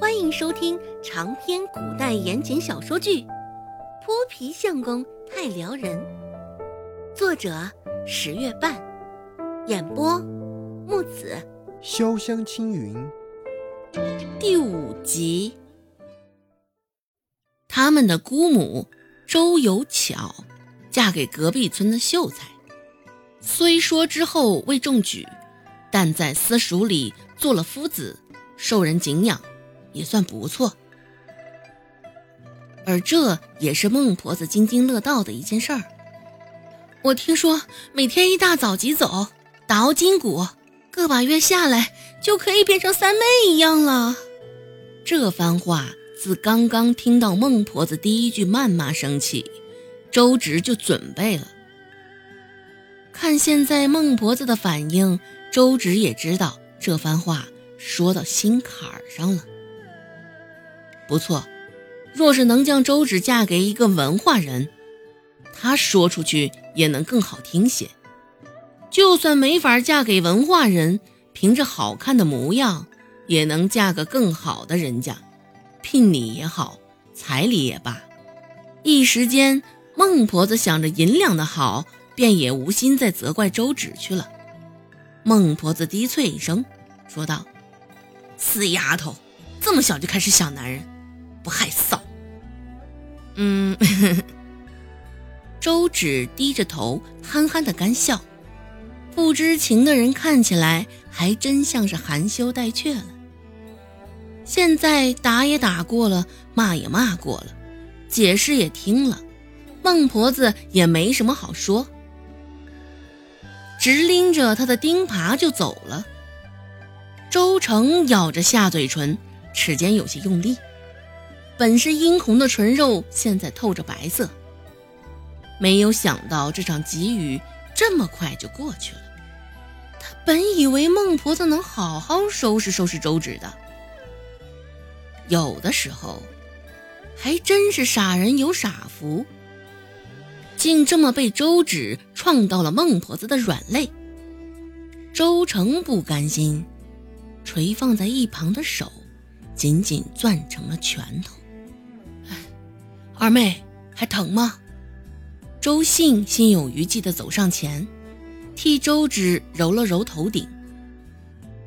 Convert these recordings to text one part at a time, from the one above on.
欢迎收听长篇古代言情小说剧《泼皮相公太撩人》，作者十月半，演播木子潇湘青云，第五集。他们的姑母周有巧嫁给隔壁村的秀才，虽说之后未中举，但在私塾里做了夫子，受人敬仰。也算不错，而这也是孟婆子津津乐道的一件事儿。我听说每天一大早即走，打熬筋骨，个把月下来就可以变成三妹一样了。这番话自刚刚听到孟婆子第一句谩骂声起，周直就准备了。看现在孟婆子的反应，周直也知道这番话说到心坎儿上了。不错，若是能将周芷嫁给一个文化人，她说出去也能更好听些。就算没法嫁给文化人，凭着好看的模样，也能嫁个更好的人家，聘礼也好，彩礼也罢。一时间，孟婆子想着银两的好，便也无心再责怪周芷去了。孟婆子低啐一声，说道：“死丫头，这么小就开始想男人。”不害臊。嗯，周芷低着头，憨憨的干笑。不知情的人看起来还真像是含羞带怯了。现在打也打过了，骂也骂过了，解释也听了，孟婆子也没什么好说，直拎着他的钉耙就走了。周成咬着下嘴唇，齿间有些用力。本是殷红的唇肉，现在透着白色。没有想到这场急雨这么快就过去了。他本以为孟婆子能好好收拾收拾周芷的，有的时候还真是傻人有傻福，竟这么被周芷撞到了孟婆子的软肋。周成不甘心，垂放在一旁的手紧紧攥成了拳头。二妹还疼吗？周信心有余悸地走上前，替周芷揉了揉头顶。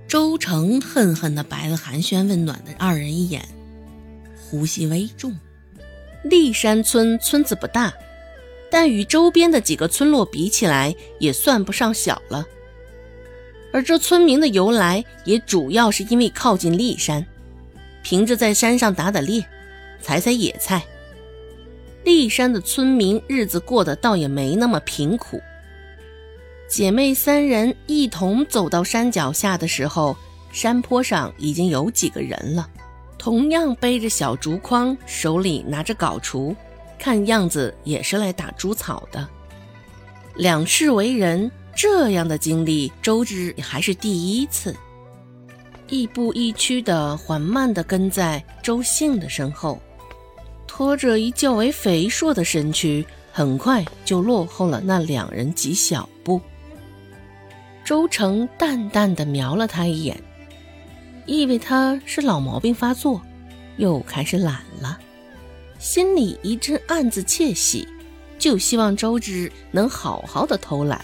周成恨恨地白了寒暄问暖的二人一眼，呼吸微重。立山村村子不大，但与周边的几个村落比起来，也算不上小了。而这村民的由来，也主要是因为靠近骊山，凭着在山上打打猎，采采野菜。骊山的村民日子过得倒也没那么贫苦。姐妹三人一同走到山脚下的时候，山坡上已经有几个人了，同样背着小竹筐，手里拿着镐锄，看样子也是来打猪草的。两世为人，这样的经历，周芷还是第一次。亦步亦趋的，缓慢地跟在周信的身后。拖着一较为肥硕的身躯，很快就落后了那两人几小步。周成淡淡的瞄了他一眼，以为他是老毛病发作，又开始懒了，心里一阵暗自窃喜，就希望周芷能好好的偷懒，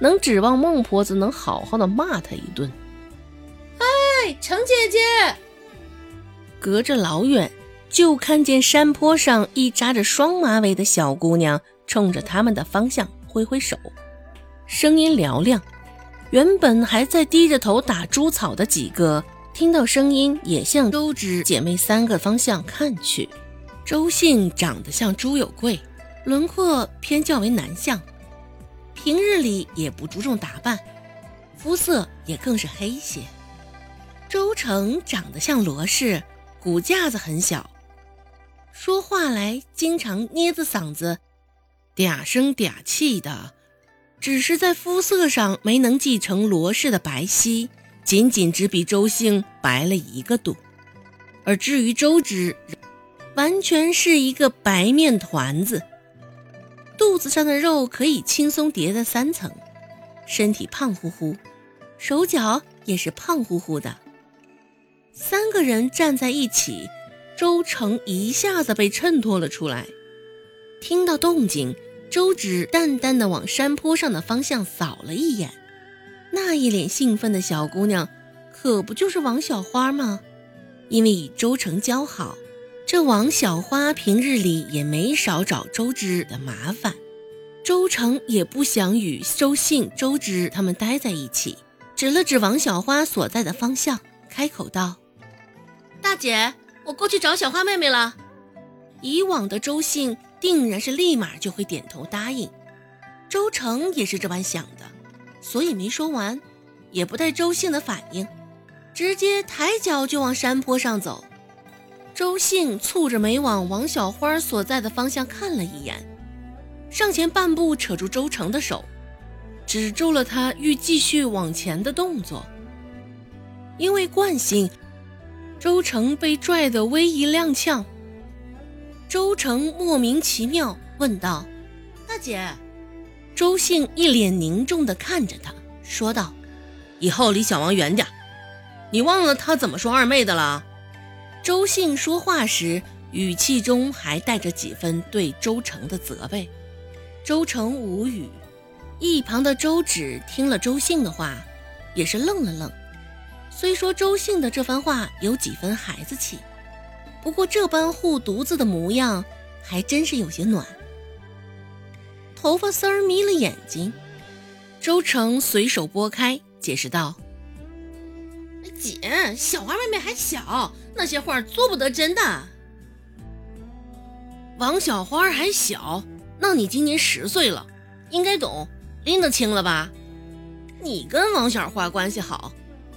能指望孟婆子能好好的骂他一顿。哎，程姐姐，隔着老远。就看见山坡上一扎着双马尾的小姑娘冲着他们的方向挥挥手，声音嘹亮。原本还在低着头打猪草的几个，听到声音也向周芷姐妹三个方向看去。周信长得像朱有贵，轮廓偏较为男相，平日里也不注重打扮，肤色也更是黑些。周成长得像罗氏，骨架子很小。说话来经常捏着嗓子，嗲声嗲气的，只是在肤色上没能继承罗氏的白皙，仅仅只比周兴白了一个度。而至于周芷，完全是一个白面团子，肚子上的肉可以轻松叠在三层，身体胖乎乎，手脚也是胖乎乎的。三个人站在一起，周成一下子被衬托了出来。听到动静，周芷淡淡的往山坡上的方向扫了一眼，那一脸兴奋的小姑娘，可不就是王小花吗？因为与周成交好，这王小花平日里也没少找周芷的麻烦。周成也不想与周信、周芷他们待在一起，指了指王小花所在的方向，开口道：“大姐，我过去找小花妹妹了。”以往的周信定然是立马就会点头答应，周成也是这般想的，所以没说完，也不待周信的反应。直接抬脚就往山坡上走，周信蹙着眉往王小花所在的方向看了一眼，上前半步扯住周成的手，止住了他欲继续往前的动作。因为惯性，周成被拽得微一踉跄。周成莫名其妙问道：“大姐。”周信一脸凝重地看着他，说道：“以后离小王远点。”你忘了他怎么说二妹的了？周信说话时语气中还带着几分对周成的责备。周成无语，一旁的周芷听了周信的话，也是愣了愣。虽说周信的这番话有几分孩子气，不过这般护犊子的模样，还真是有些暖。头发丝儿眯了眼睛，周成随手拨开，解释道。姐，小花妹妹还小，那些话做不得真的。王小花还小，那你今年十岁了，应该懂，拎得清了吧？你跟王小花关系好，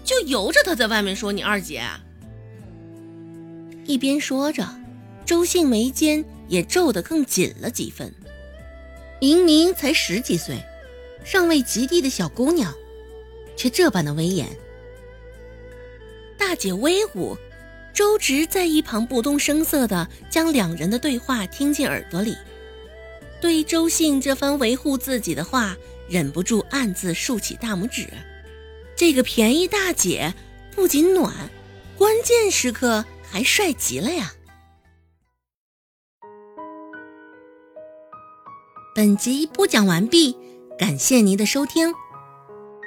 就由着她在外面说你二姐。一边说着，周信眉间也皱得更紧了几分。明明才十几岁，尚未及第的小姑娘，却这般的威严。大姐威武，周直在一旁不动声色地将两人的对话听进耳朵里，对周信这番维护自己的话，忍不住暗自竖起大拇指。这个便宜大姐不仅暖，关键时刻还帅极了呀！本集播讲完毕，感谢您的收听，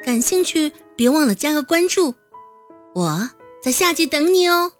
感兴趣别忘了加个关注，我。在下集等你哦。